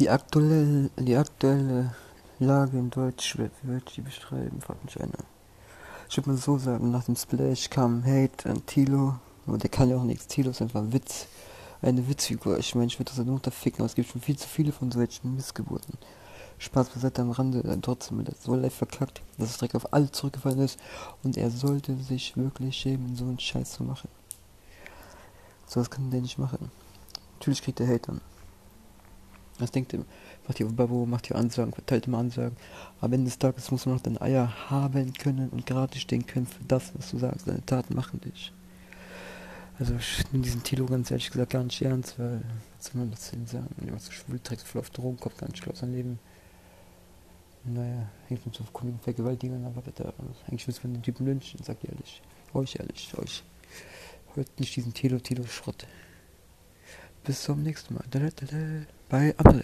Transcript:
Die aktuelle, die aktuelle Lage in Deutsch, ich die beschreiben? Fragt mich einer. Ich würde mal so sagen, nach dem Splash kam Hate an Tilo. Und der kann ja auch nichts. Tilo ist einfach ein Witz. Eine Witzfigur. Ich meine, ich würde das halt nur ficken, aber es gibt schon viel zu viele von solchen Missgeburten. Spaß beiseite am Rande, äh, trotzdem, das so leicht verkackt, dass es direkt auf alle zurückgefallen ist. Und er sollte sich wirklich schämen, so einen Scheiß zu machen. So was kann der nicht machen. Natürlich kriegt er Hate an. Das denkt ihm, macht hier Babo, macht hier Ansagen, verteilt immer Ansagen. Am Ende des Tages muss man noch deine Eier haben können und gerade stehen können für das, was du sagst. Deine Taten machen dich. Also ich nehme diesen Tilo ganz ehrlich gesagt gar nicht ernst, weil, was soll man das denn sagen? Jemand so schwul trägt, voll auf Drogen, kommt gar nicht klar sein Leben. Naja, hängt mit so komischen Vergewaltigern, aber bitte, eigentlich müssen wir den Typen lynchen, sag ich ehrlich. Euch ehrlich, euch. Hört nicht diesen Tilo, Tilo Schrott. Bis zum nächsten Mal. Bei Apple.